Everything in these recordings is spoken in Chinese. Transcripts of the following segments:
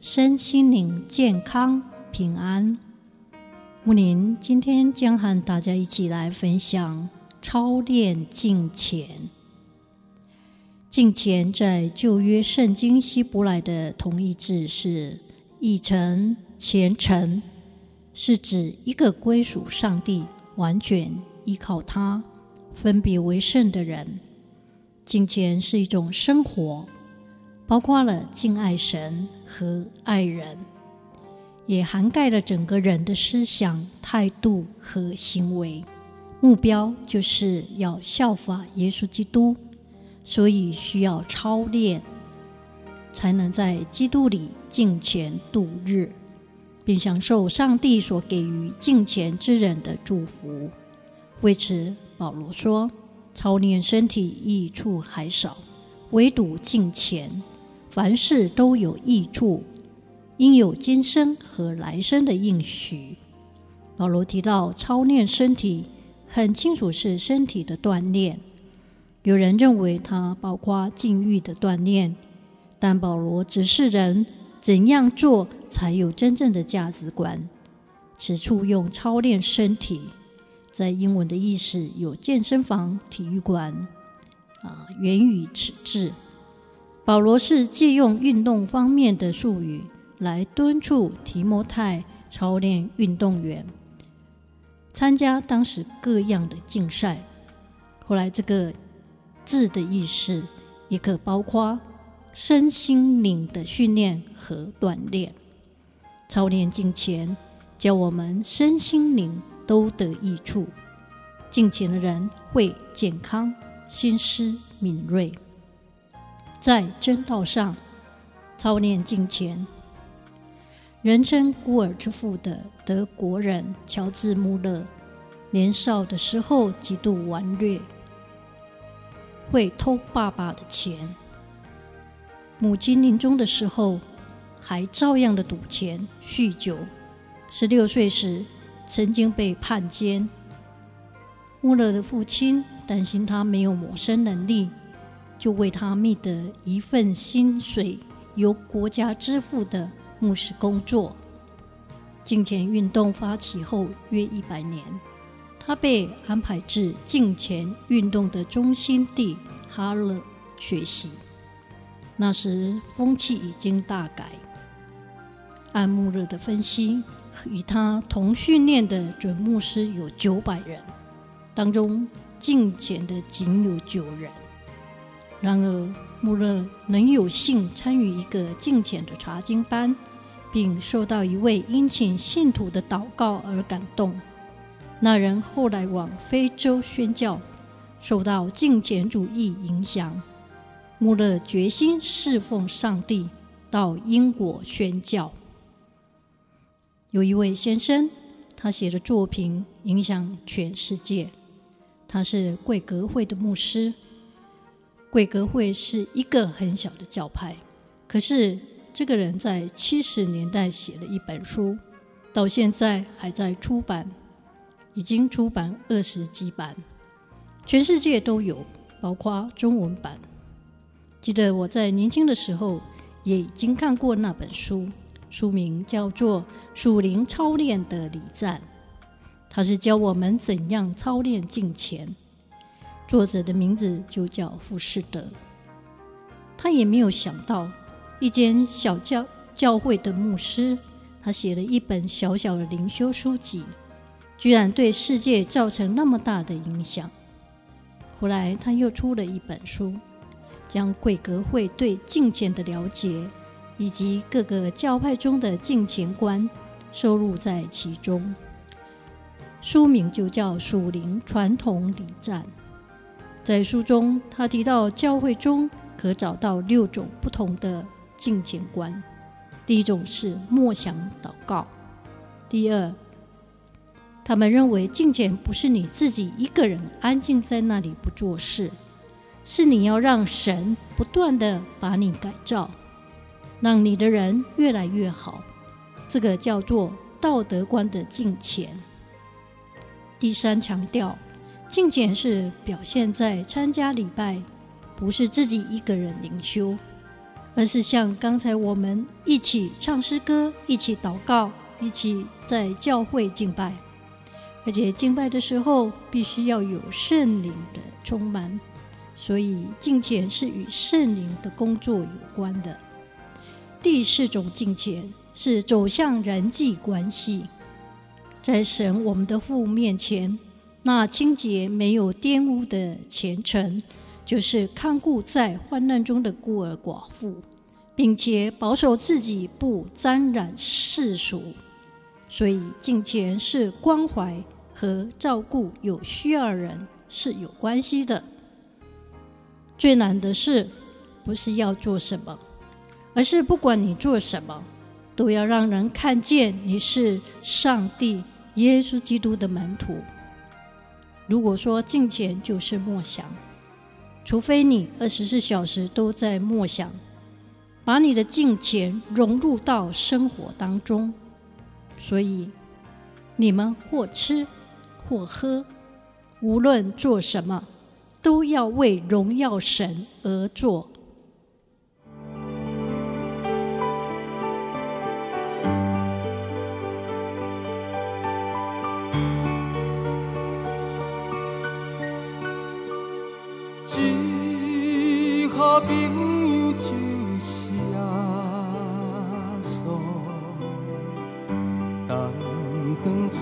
身心灵健康平安。木林今天将和大家一起来分享操练敬虔。敬虔在旧约圣经希伯来的同义字是译成虔诚，是指一个归属上帝、完全依靠他、分别为圣的人。敬虔是一种生活。包括了敬爱神和爱人，也涵盖了整个人的思想、态度和行为。目标就是要效法耶稣基督，所以需要操练，才能在基督里敬虔度日，并享受上帝所给予敬虔之人的祝福。为此，保罗说：“操练身体益处还少，唯独敬虔。”凡事都有益处，应有今生和来生的应许。保罗提到操练身体，很清楚是身体的锻炼。有人认为它包括禁欲的锻炼，但保罗指示人怎样做才有真正的价值观。此处用操练身体，在英文的意思有健身房、体育馆啊，源于此字。保罗是借用运动方面的术语来敦促提摩太操练运动员，参加当时各样的竞赛。后来，这个字的意思也可包括身心灵的训练和锻炼。操练敬虔，教我们身心灵都得益处。敬虔的人会健康，心思敏锐。在真道上操练敬虔，人称孤儿之父的德国人乔治·穆勒，年少的时候极度顽劣，会偷爸爸的钱。母亲临终的时候，还照样的赌钱、酗酒。十六岁时，曾经被判监。穆勒的父亲担心他没有谋生能力。就为他觅得一份薪水由国家支付的牧师工作。敬虔运动发起后约一百年，他被安排至敬虔运动的中心地哈勒学习。那时风气已经大改。按穆勒的分析，与他同训练的准牧师有九百人，当中敬虔的仅有九人。然而，穆勒能有幸参与一个敬虔的查经班，并受到一位殷勤信徒的祷告而感动。那人后来往非洲宣教，受到敬虔主义影响。穆勒决心侍奉上帝，到英国宣教。有一位先生，他写的作品影响全世界。他是贵格会的牧师。贵格会是一个很小的教派，可是这个人在七十年代写了一本书，到现在还在出版，已经出版二十几版，全世界都有，包括中文版。记得我在年轻的时候也已经看过那本书，书名叫做《属灵操练的礼赞》，它是教我们怎样操练敬虔。作者的名字就叫富士德，他也没有想到，一间小教教会的牧师，他写了一本小小的灵修书籍，居然对世界造成那么大的影响。后来他又出了一本书，将贵格会对金钱的了解，以及各个教派中的金钱观收录在其中，书名就叫《属灵传统礼赞》。在书中，他提到教会中可找到六种不同的敬虔观，第一种是默想祷告。第二，他们认为敬虔不是你自己一个人安静在那里不做事，是你要让神不断地把你改造，让你的人越来越好。这个叫做道德观的敬虔。第三，强调敬虔是表现在参加礼拜，不是自己一个人灵修，而是像刚才我们一起唱诗歌、一起祷告、一起在教会敬拜，而且敬拜的时候必须要有圣灵的充满，所以敬虔是与圣灵的工作有关的。第四种敬虔是走向人际关系。在神我们的父面前，那清洁没有玷污的虔诚，就是看顾在患难中的孤儿寡妇，并且保守自己不沾染世俗。所以敬虔是关怀和照顾有需要人是有关系的。最难的是，不是要做什么，而是不管你做什么，都要让人看见你是上帝。耶稣基督的门徒，如果说敬虔就是默想，除非你二十四小时都在默想，把你的敬虔融入到生活当中。所以，你们或吃或喝，无论做什么，都要为荣耀神而做。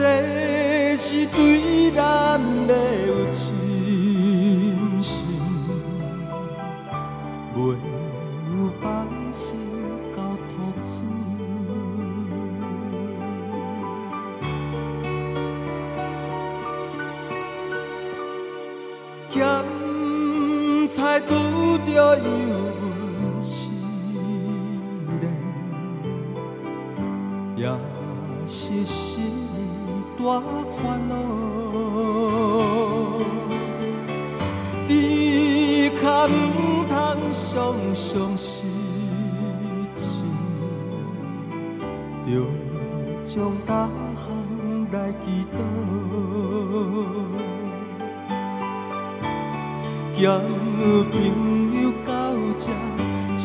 这是对咱的有信心，袂有放心交托主。拄着忧闷思念，也是心大烦恼。只可毋通常常失志，着将大项来祈祷。朋友到这珍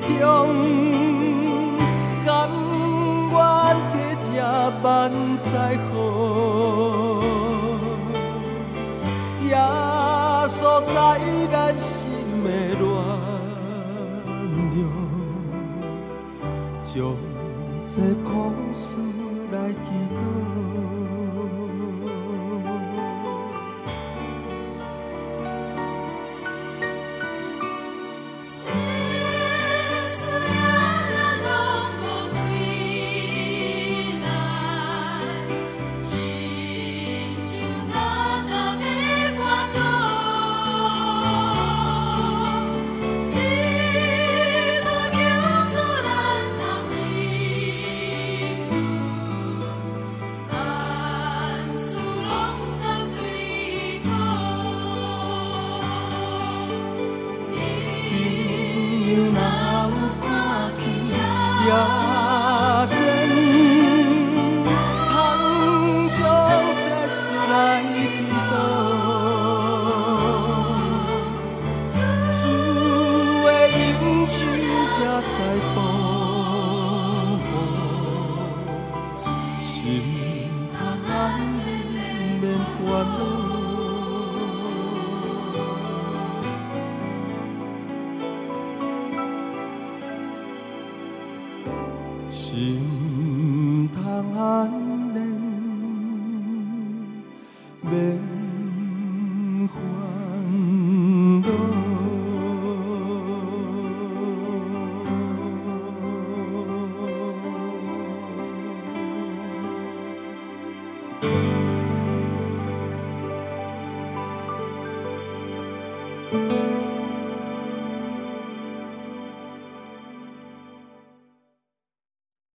重，万载好，耶稣在咱心的暖融，将这苦事来祈祷。